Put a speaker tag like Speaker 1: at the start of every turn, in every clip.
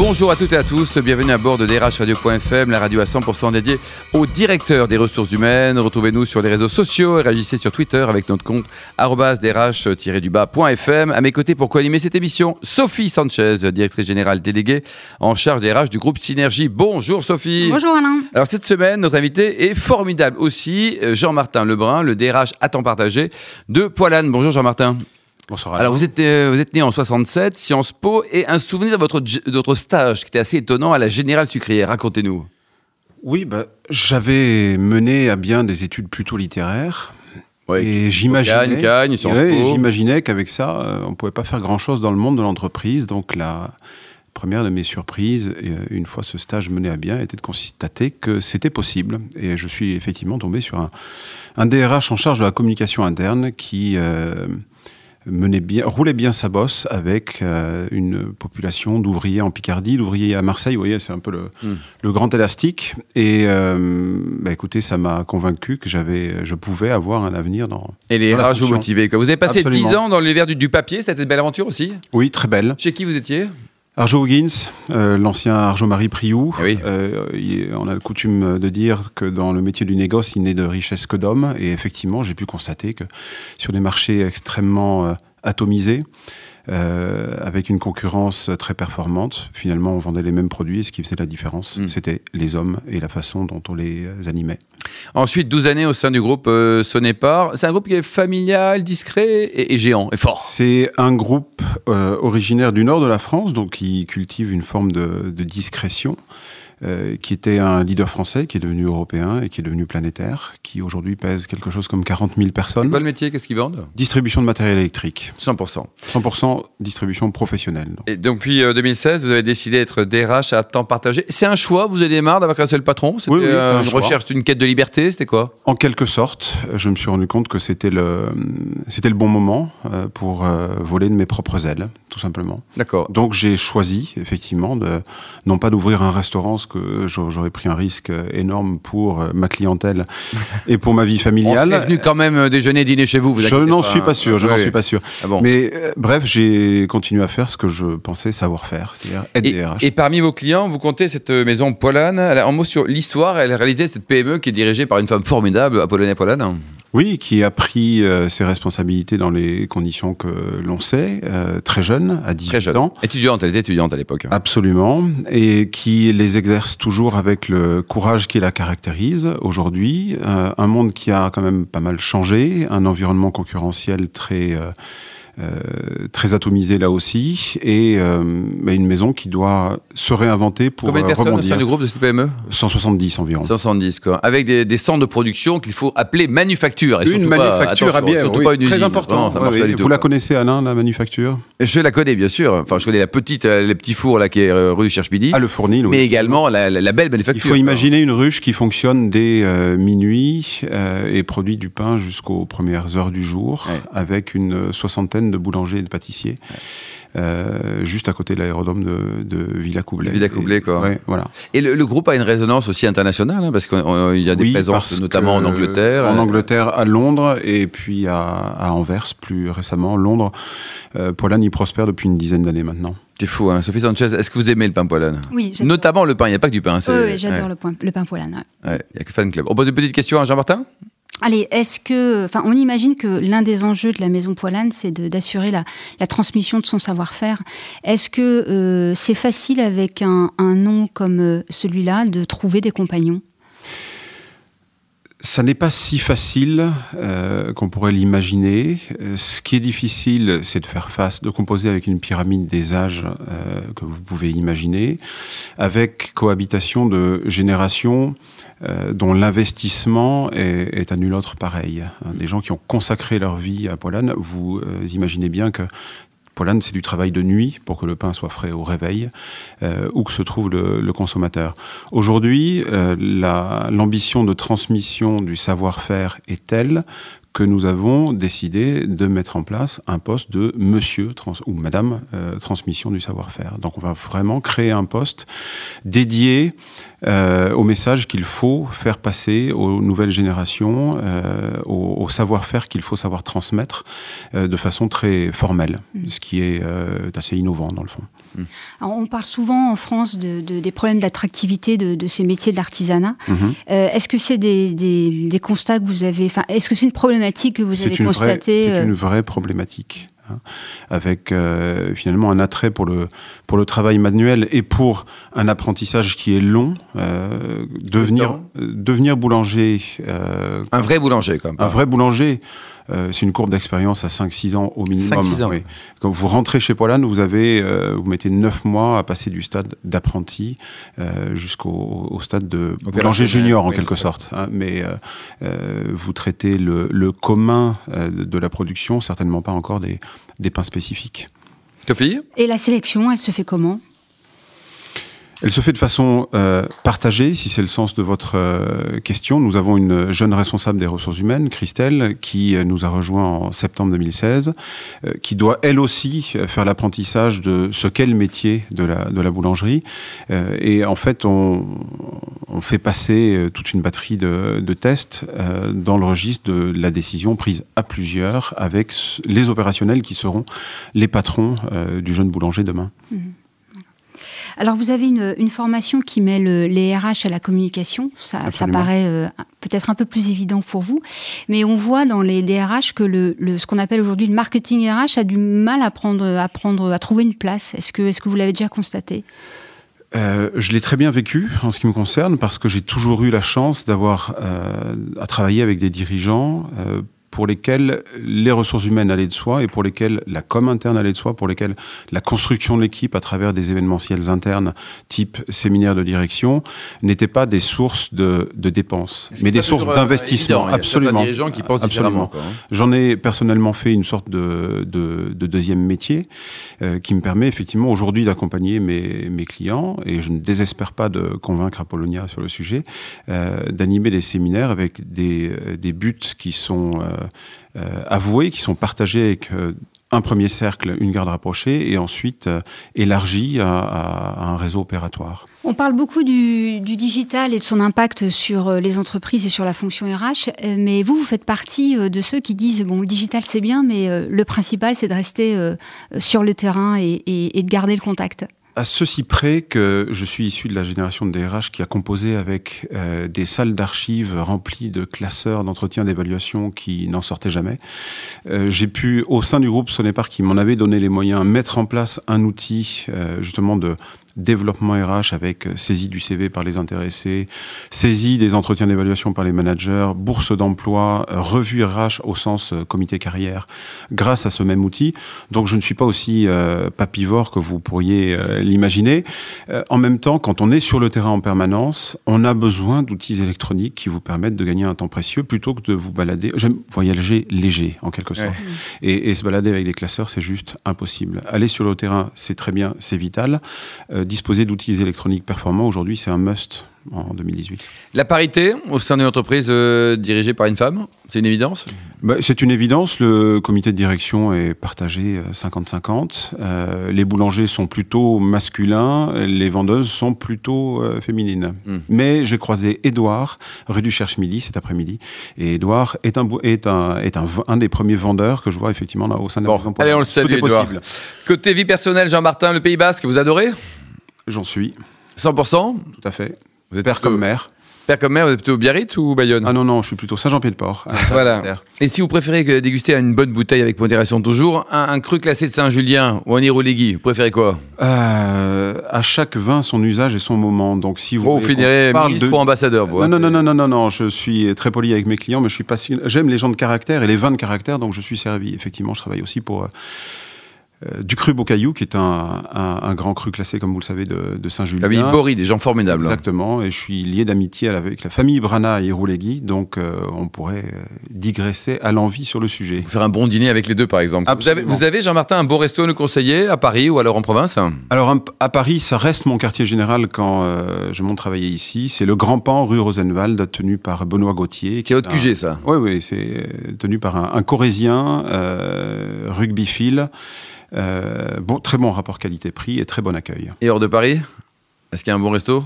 Speaker 1: Bonjour à toutes et à tous, bienvenue à bord de drhradio.fm, la radio à 100% dédiée au directeur des ressources humaines. Retrouvez-nous sur les réseaux sociaux et réagissez sur Twitter avec notre compte drh-du-bas.fm. À mes côtés pour co-animer cette émission, Sophie Sanchez, directrice générale déléguée en charge des RH du groupe Synergie. Bonjour Sophie.
Speaker 2: Bonjour Alain.
Speaker 1: Alors cette semaine, notre invité est formidable aussi, Jean-Martin Lebrun, le DRH à temps partagé de Poilane. Bonjour Jean-Martin. Alors vous êtes, euh, vous êtes né en 67, Sciences Po, et un souvenir de votre, de votre stage qui était assez étonnant à la Générale Sucrière. Racontez-nous.
Speaker 3: Oui, bah, j'avais mené à bien des études plutôt littéraires.
Speaker 1: Ouais,
Speaker 3: et j'imaginais,
Speaker 1: Cagne, Cagne,
Speaker 3: ouais, j'imaginais qu'avec ça, euh, on pouvait pas faire grand-chose dans le monde de l'entreprise. Donc la première de mes surprises, euh, une fois ce stage mené à bien, était de constater que c'était possible. Et je suis effectivement tombé sur un, un DRH en charge de la communication interne qui euh, menait bien, roulait bien sa bosse avec euh, une population d'ouvriers en Picardie, d'ouvriers à Marseille. Vous voyez, c'est un peu le,
Speaker 1: Hmm.
Speaker 3: le grand élastique. Et euh, bah, écoutez, ça m'a convaincu que j'avais, je pouvais avoir un avenir dans.
Speaker 1: Et les RH vous quoi. Vous avez passé
Speaker 3: Absolument.
Speaker 1: 10 ans dans l'univers du, du papier, c'était une belle aventure aussi?
Speaker 3: Oui, très belle.
Speaker 1: Chez qui vous étiez?
Speaker 3: Arjo Huggins, euh, l'ancien Arjo-Marie Priou.
Speaker 1: Oui.
Speaker 3: Euh, il- on a le coutume de dire que dans le métier du négoce, il n'est de richesse que d'hommes. Et effectivement, j'ai pu constater que sur des marchés extrêmement euh, atomisés, euh, avec une concurrence très performante, finalement, on vendait les mêmes produits. Et ce qui faisait la différence,
Speaker 1: Mm.
Speaker 3: c'était les hommes et la façon dont on les euh, animait.
Speaker 1: Ensuite, 12 années au sein du groupe euh, Sonépar. C'est un groupe qui est familial, discret et, et géant, et fort.
Speaker 3: C'est un groupe euh, originaire du nord de la France, donc qui cultive une forme de, de discrétion, euh, qui était un leader français, qui est devenu européen et qui est devenu planétaire, qui aujourd'hui pèse quelque chose comme 40 000
Speaker 1: C'est
Speaker 3: personnes.
Speaker 1: quoi le métier? Qu'est-ce qu'ils vendent?
Speaker 3: Distribution de matériel électrique,
Speaker 1: 100%.
Speaker 3: 100% distribution professionnelle. donc.
Speaker 1: Et donc, depuis euh, 2016, vous avez décidé d'être DRH à temps partagé. C'est un choix Vous avez marre d'avoir qu'un seul patron?
Speaker 3: Oui,
Speaker 1: euh,
Speaker 3: un
Speaker 1: une
Speaker 3: choix.
Speaker 1: recherche d'une quête de liberté C'était quoi?
Speaker 3: En quelque sorte, je me suis rendu compte que c'était le, c'était le bon moment euh, pour euh, voler de mes propres ailes, tout simplement.
Speaker 1: D'accord.
Speaker 3: Donc j'ai choisi effectivement de non pas d'ouvrir un restaurant, ce que j'a- j'aurais pris un risque euh, énorme pour euh, ma clientèle et pour ma vie
Speaker 1: On
Speaker 3: familiale.
Speaker 1: serait venu quand même euh, déjeuner, dîner chez vous. vous
Speaker 3: je n'en
Speaker 1: pas,
Speaker 3: suis
Speaker 1: hein.
Speaker 3: pas sûr, je n'en suis pas sûr.
Speaker 1: Ah bon.
Speaker 3: Mais euh, bref, j'ai continué à faire ce que je pensais savoir faire, c'est-à-dire être
Speaker 1: Et,
Speaker 3: DRH.
Speaker 1: et parmi vos clients, vous comptez cette euh, maison Poilane? Alors, En mot sur l'histoire et la réalité de cette PME qui est dirigée par une femme formidable, Apollonia Poilane?
Speaker 3: Oui, qui a pris euh, ses responsabilités dans les conditions que l'on sait, euh, très jeune, à 18
Speaker 1: Très jeune.
Speaker 3: ans.
Speaker 1: Étudiante, elle était étudiante à l'époque.
Speaker 3: Absolument, et qui les exerce toujours avec le courage qui la caractérise aujourd'hui. Euh, un monde qui a quand même pas mal changé, un environnement concurrentiel très très atomisé là aussi, et euh, bah, une maison qui doit se réinventer pour
Speaker 1: Combien de
Speaker 3: euh,
Speaker 1: personnes au
Speaker 3: rebondir.
Speaker 1: sein du groupe de cette PME?
Speaker 3: 170 environ.
Speaker 1: 170, quoi. Avec des, des centres de production qu'il faut appeler manufacture. Et
Speaker 3: Une
Speaker 1: surtout pas-
Speaker 3: manufacture à bière,
Speaker 1: surtout
Speaker 3: oui,
Speaker 1: pas une
Speaker 3: très
Speaker 1: usine.
Speaker 3: important. Ouais, oui. Vous
Speaker 1: tout,
Speaker 3: la
Speaker 1: quoi.
Speaker 3: connaissez Alain, la manufacture?
Speaker 1: Je la connais, bien sûr. Enfin, je connais la petite, euh, les petits fours là qui est euh, rue du Cherche-Midi.
Speaker 3: Ah, le fournil, oui.
Speaker 1: mais également la, la- la belle manufacture.
Speaker 3: Il faut imaginer une ruche qui fonctionne dès euh, minuit euh, et produit du pain jusqu'aux premières heures du jour,
Speaker 1: Ouais.
Speaker 3: avec une soixantaine de boulangers et de pâtissiers, euh, juste à côté de l'aérodrome de, de Villacoublay.
Speaker 1: De Villacoublay,
Speaker 3: Et-
Speaker 1: quoi.
Speaker 3: ouais, voilà.
Speaker 1: Et le, le groupe a une résonance aussi internationale, hein, parce qu'il y a des
Speaker 3: Oui,
Speaker 1: présences notamment en Angleterre.
Speaker 3: En Angleterre, à Londres, et puis à, à Anvers, plus récemment. Londres, euh, Poilane y prospère depuis une dizaine d'années maintenant.
Speaker 1: C'est fou, hein. Sophie Sanchez, est-ce que vous aimez le pain poilane?
Speaker 2: Oui, j'adore.
Speaker 1: Notamment le pain, il n'y a pas que du pain.
Speaker 2: Oui, oui, j'adore
Speaker 1: ouais,
Speaker 2: le, le pain poilane.
Speaker 1: Il n'y a que fan club. On pose une petite question à Jean-Martin?
Speaker 2: Allez, est-ce que, enfin, on imagine que l'un des enjeux de la maison Poilane, c'est d'assurer la, transmission de son savoir-faire. Est-ce que euh, c'est facile avec un, un nom comme euh, celui-là de trouver des compagnons?
Speaker 3: Ça n'est pas si facile euh, qu'on pourrait l'imaginer. Euh, Ce qui est difficile, c'est de faire face, de composer avec une pyramide des âges euh, que vous pouvez imaginer, avec cohabitation de générations euh, dont l'investissement est, est à nul autre pareil. Hein, Des gens qui ont consacré leur vie à Poilane, vous euh, imaginez bien que C'est du travail de nuit pour que le pain soit frais au réveil, euh, où que se trouve le, consommateur. Aujourd'hui, euh, la- l'ambition de transmission du savoir-faire est telle que nous avons décidé de mettre en place un poste de monsieur ou madame euh, transmission du savoir-faire. Donc on va vraiment créer un poste dédié euh, au message qu'il faut faire passer aux nouvelles générations, euh, au, au savoir-faire qu'il faut savoir transmettre euh, de façon très formelle,
Speaker 2: Mm.
Speaker 3: ce qui est euh, assez innovant dans le fond.
Speaker 2: Alors, on parle souvent en France de, de- des problèmes d'attractivité de, de ces métiers de l'artisanat.
Speaker 3: Mhm.
Speaker 2: Euh, est-ce que c'est des, des- des constats que vous avez, enfin, est-ce que c'est une problématique que vous avez constatée
Speaker 3: c'est
Speaker 2: euh,
Speaker 3: une vraie problématique. Hein, avec euh, finalement un attrait pour le, pour le travail manuel et pour un apprentissage qui est long. euh, devenir, devenir boulanger, euh,
Speaker 1: Un vrai boulanger, quand même.
Speaker 3: un vrai boulanger, euh, c'est une courbe d'expérience à 5-6 ans au minimum.
Speaker 1: 5-6 ans.
Speaker 3: oui. Quand vous rentrez chez Poilane, vous, avez, euh, vous mettez 9 mois à passer du stade d'apprenti euh, jusqu'au au stade de boulanger junior, en
Speaker 1: oui,
Speaker 3: quelque sorte. hein. mais euh, euh, vous traitez le, le commun euh, de de la production, certainement pas encore des, des pains spécifiques.
Speaker 1: Sophie
Speaker 2: Et la sélection, elle se fait comment?
Speaker 3: Elle se fait de façon euh, partagée, si c'est le sens de votre euh, question. Nous avons une jeune responsable des ressources humaines, Christelle, qui euh, nous a rejoint en septembre 2016, euh, qui doit elle aussi euh, faire l'apprentissage de ce qu'est le métier de la, de la boulangerie. Euh, et en fait, on, on fait passer toute une batterie de, de tests dans le registre de la décision prise à plusieurs avec les opérationnels qui seront les patrons du jeune boulanger demain.
Speaker 2: Alors, vous avez une, une formation qui mêle les RH à la communication. Ça, paraît euh, peut-être un peu plus évident pour vous. Mais on voit dans les DRH que le, le- ce qu'on appelle aujourd'hui le marketing RH a du mal à, prendre, à, prendre, à trouver une place. Est-ce que, est que vous l'avez déjà constaté?
Speaker 3: Euh, je l'ai très bien vécu en ce qui me concerne parce que j'ai toujours eu la chance d'avoir euh, à travailler avec des dirigeants euh, pour lesquels les ressources humaines allaient de soi et pour lesquels la com interne allait de soi, pour lesquels la construction de l'équipe à travers des événementiels internes type séminaire de direction n'étaient pas des sources de, de dépenses, mais des sources d'investissement. Absolument.
Speaker 1: Il y a des gens qui pensent
Speaker 3: Absolument.
Speaker 1: hein.
Speaker 3: J'en ai personnellement fait une sorte de, de, de deuxième métier euh, qui me permet effectivement aujourd'hui d'accompagner mes, mes clients, et je ne désespère pas de convaincre Apollonia sur le sujet, euh, d'animer des séminaires avec des, euh, des buts qui sont euh, euh, avoués, qui sont partagés avec euh, un premier cercle, une garde rapprochée, et ensuite euh, élargis à, un réseau opératoire.
Speaker 2: On parle beaucoup du, digital et de son impact sur euh, les entreprises et sur la fonction RH, euh, mais vous, vous faites partie euh, de ceux qui disent bon, le digital c'est bien, mais euh, le principal c'est de rester euh, sur le terrain et de garder le contact.
Speaker 3: À ceci près que je suis issu de la génération de DRH qui a composé avec euh, des salles d'archives remplies de classeurs d'entretien d'évaluation qui n'en sortaient jamais. Euh, J'ai pu, au sein du groupe Sonépar, qui m'en avait donné les moyens, mettre en place un outil euh, justement de développement RH avec euh, saisie du CV par les intéressés, saisie des entretiens d'évaluation par les managers, bourse d'emploi, euh, revue RH au sens euh, comité carrière, grâce à ce même outil. Donc je ne suis pas aussi euh, papivore que vous pourriez euh, l'imaginer. Euh, en même temps, quand on est sur le terrain en permanence, on a besoin d'outils électroniques qui vous permettent de gagner un temps précieux plutôt que de vous balader. J'aime voyager léger, en quelque sorte.
Speaker 1: Ouais.
Speaker 3: Et, et se balader avec des classeurs, c'est juste impossible. Aller sur le terrain, c'est très bien, c'est vital. Euh, disposer d'outils électroniques performants, aujourd'hui, c'est un must en 2018.
Speaker 1: La parité au sein d'une entreprise euh, dirigée par une femme, c'est une évidence?
Speaker 3: Bah, c'est une évidence, le comité de direction est partagé euh, 50-50. Euh, les boulangers sont plutôt masculins, les vendeuses sont plutôt euh, féminines.
Speaker 1: Mm.
Speaker 3: Mais j'ai croisé Édouard, rue du Cherche-Midi, cet après-midi. Et Édouard est, un, bou- est, un, est un, v- un des premiers vendeurs que je vois effectivement là, au sein de la
Speaker 1: Bon, allez, on le salue,
Speaker 3: est
Speaker 1: Édouard.
Speaker 3: possible.
Speaker 1: Côté vie personnelle, Jean-Martin, le Pays Basque, vous adorez?
Speaker 3: J'en suis,
Speaker 1: 100%
Speaker 3: tout à fait.
Speaker 1: Vous êtes
Speaker 3: Père
Speaker 1: plutôt-
Speaker 3: comme mère.
Speaker 1: Père comme mère, vous êtes plutôt Biarritz ou Bayonne?
Speaker 3: Ah non, non, je suis plutôt Saint-Jean-Pied-de-Port. à
Speaker 1: Voilà. Et si vous préférez que déguster une bonne bouteille avec modération toujours, un, un cru classé de Saint-Julien ou un Iroligui, vous préférez quoi?
Speaker 3: Euh, à chaque vin, son usage et son moment. Donc, si vous,
Speaker 1: Vous, vous finirez ministre
Speaker 3: de-
Speaker 1: ou ambassadeur, vous. hein,
Speaker 3: non, non, non, non, non, non, non, je suis très poli avec mes clients, mais je suis pas. J'aime les gens de caractère et les vins de caractère, donc je suis servi. Effectivement, je travaille aussi pour euh, euh, du cru Bocaillou, qui est un, un- un grand cru classé, comme vous le savez, de, de Saint-Julien.
Speaker 1: Famille Bory, des gens formidables. hein.
Speaker 3: Exactement, et je suis lié d'amitié avec la famille Brana et Iroulegui, donc euh, on pourrait euh, digresser à l'envie sur le sujet.
Speaker 1: Faire un bon dîner avec les deux, par exemple. Vous avez,
Speaker 3: Absolument.
Speaker 1: vous avez, Jean-Martin, un bon resto à nous conseiller à Paris ou alors en province?
Speaker 3: Alors à Paris, ça reste mon quartier général quand euh, je monte travailler ici. C'est le Grand Pan, rue Rosenwald, tenu par Benoît Gauthier.
Speaker 1: C'est
Speaker 3: un-
Speaker 1: QG, ça.
Speaker 3: Oui, oui, c'est tenu par un, un Corésien, rugbyphile. Euh, bon, très bon rapport qualité-prix et très bon accueil.
Speaker 1: Et hors de Paris Est-ce qu'il y a un bon resto?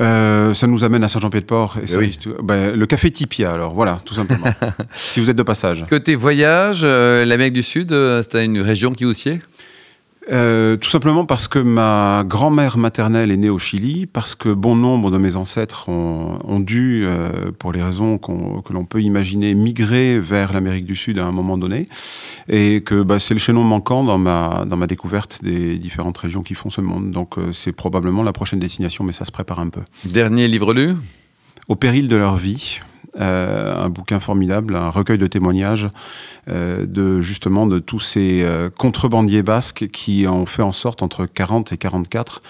Speaker 3: Euh, ça nous amène à Saint-Jean-Pied-de-Port. Et
Speaker 1: Eh
Speaker 3: ça, ben, le café Tipia, alors voilà, tout simplement. si vous êtes de passage.
Speaker 1: Côté voyage, euh, l'Amérique du Sud, euh, c'était une région qui vous sied
Speaker 3: Euh, tout simplement parce que ma grand-mère maternelle est née au Chili, parce que bon nombre de mes ancêtres ont, ont dû, euh, pour les raisons que l'on peut imaginer, migrer vers l'Amérique du Sud à un moment donné, et que bah, c'est le chaînon manquant dans ma, dans ma découverte des différentes régions qui font ce monde. Donc euh, c'est probablement la prochaine destination, mais ça se prépare un peu.
Speaker 1: Dernier livre lu?
Speaker 3: Au péril de leur vie. Euh, un bouquin formidable, un recueil de témoignages euh, de justement de tous ces euh, contrebandiers basques qui ont fait en sorte entre 40 et 44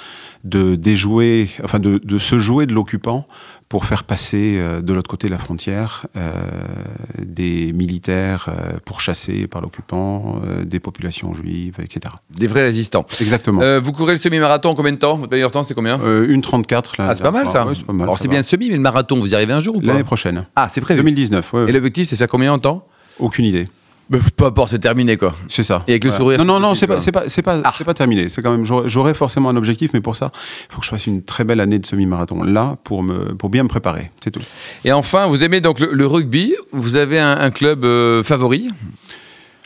Speaker 3: de déjouer, enfin de, de se jouer de l'occupant pour faire passer de l'autre côté de la frontière des militaires pourchassés par l'occupant, des populations juives, etc.
Speaker 1: Des vrais résistants.
Speaker 3: Exactement.
Speaker 1: Vous courez le semi-marathon en combien de temps? Votre meilleur temps, c'est combien?
Speaker 3: Une 34 là.
Speaker 1: Ah, c'est pas mal ça.
Speaker 3: Ouais, c'est
Speaker 1: bien le semi, mais le marathon, vous y arrivez un jour ou pas?
Speaker 3: L'année prochaine.
Speaker 1: Ah, c'est prévu.
Speaker 3: 2019, ouais,
Speaker 1: Et l'objectif, c'est faire combien en temps?
Speaker 3: Aucune idée.
Speaker 1: Bah, Peu importe, c'est terminé quoi.
Speaker 3: C'est ça.
Speaker 1: Et avec le sourire,
Speaker 3: Non, non, non, c'est pas, c'est pas, c'est pas,
Speaker 1: Ah.
Speaker 3: c'est pas terminé. C'est quand même, j'aurais j'aurais forcément un objectif, mais pour ça, il faut que je fasse une très belle année de semi-marathon là pour me, pour bien me préparer. C'est tout.
Speaker 1: Et enfin, vous aimez donc le, le rugby. Vous avez un, un club euh, favori?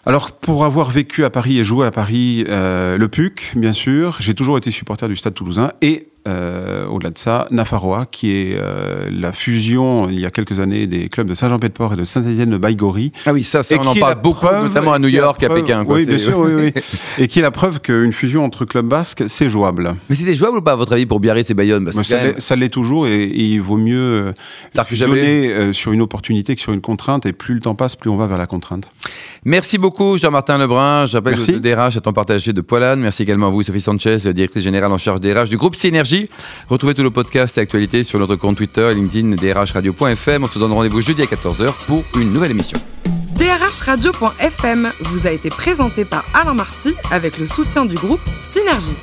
Speaker 3: Alors, pour avoir vécu à Paris et joué à Paris, euh, le PUC, bien sûr, j'ai toujours été supporter du Stade Toulousain et euh, au-delà de ça, Nafarroa, qui est euh, la fusion il y a quelques années des clubs de Saint-Jean-Pied-de-Port et de Saint-Étienne de Baïgorry.
Speaker 1: Ah oui, ça, ça on en parle beaucoup,
Speaker 3: preuve-
Speaker 1: notamment à New York, à
Speaker 3: preuve-
Speaker 1: Pékin. quoi.
Speaker 3: Oui, bien sûr, oui, oui. Et qui est la preuve qu'une fusion entre clubs basques, c'est jouable.
Speaker 1: Mais c'était jouable ou pas, à votre avis, pour Biarritz et Bayonne? Parce
Speaker 3: ça
Speaker 1: même-
Speaker 3: l'est- toujours et, et il vaut mieux euh, fusionner sur une opportunité que sur une contrainte et plus le temps passe, plus on va vers la contrainte.
Speaker 1: Merci beaucoup, Jean-Martin Lebrun. Que le DRH est en partagé de Poilane. Merci également à vous, Sophie Sanchez, directrice générale en charge des RH du groupe Synergie. Retrouvez tous nos podcasts et actualités sur notre compte Twitter, LinkedIn, drhradio.fm. On se donne rendez-vous jeudi à 14h pour une nouvelle émission.
Speaker 4: DRHradio.fm vous a été présenté par Alain Marty avec le soutien du groupe Synergie.